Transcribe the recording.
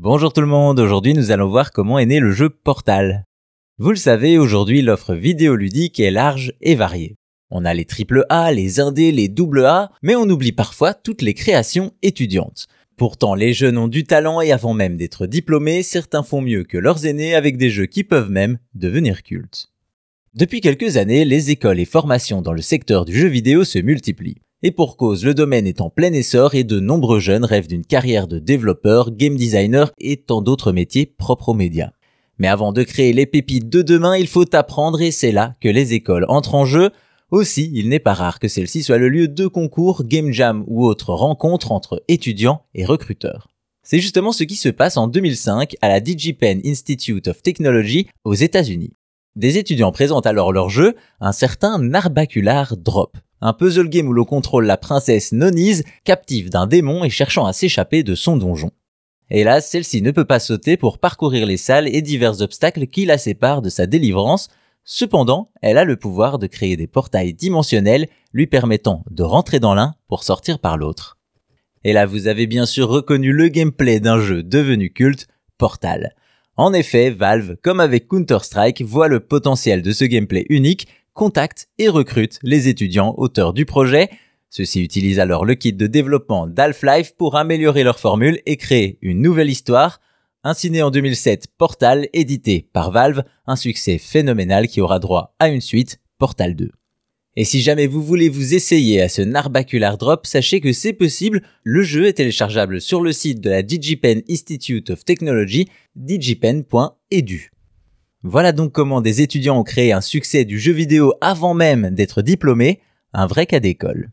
Bonjour tout le monde, aujourd'hui nous allons voir comment est né le jeu Portal. Vous le savez, aujourd'hui l'offre vidéoludique est large et variée. On a les AAA, les indés, les AA, mais on oublie parfois toutes les créations étudiantes. Pourtant, les jeunes ont du talent et avant même d'être diplômés, certains font mieux que leurs aînés avec des jeux qui peuvent même devenir cultes. Depuis quelques années, les écoles et formations dans le secteur du jeu vidéo se multiplient. Et pour cause, le domaine est en plein essor et de nombreux jeunes rêvent d'une carrière de développeur, game designer et tant d'autres métiers propres aux médias. Mais avant de créer les pépites de demain, il faut apprendre et c'est là que les écoles entrent en jeu. Aussi, il n'est pas rare que celle-ci soit le lieu de concours, game jam ou autres rencontres entre étudiants et recruteurs. C'est justement ce qui se passe en 2005 à la DigiPen Institute of Technology aux États-Unis. Des étudiants présentent alors leur jeu, un certain Narbacular Drop, un puzzle game où l'on contrôle la princesse Nonise, captive d'un démon et cherchant à s'échapper de son donjon. Hélas, celle-ci ne peut pas sauter pour parcourir les salles et divers obstacles qui la séparent de sa délivrance. Cependant, elle a le pouvoir de créer des portails dimensionnels lui permettant de rentrer dans l'un pour sortir par l'autre. Et là, vous avez bien sûr reconnu le gameplay d'un jeu devenu culte, Portal. En effet, Valve, comme avec Counter-Strike, voit le potentiel de ce gameplay unique contacte et recrute les étudiants auteurs du projet. Ceux-ci utilisent alors le kit de développement d'Half-Life pour améliorer leur formule et créer une nouvelle histoire. Ainsi en 2007, Portal, édité par Valve, un succès phénoménal qui aura droit à une suite, Portal 2. Et si jamais vous voulez vous essayer à ce Narbacular Drop, sachez que c'est possible, le jeu est téléchargeable sur le site de la DigiPen Institute of Technology, digipen.edu. Voilà donc comment des étudiants ont créé un succès du jeu vidéo avant même d'être diplômés, un vrai cas d'école.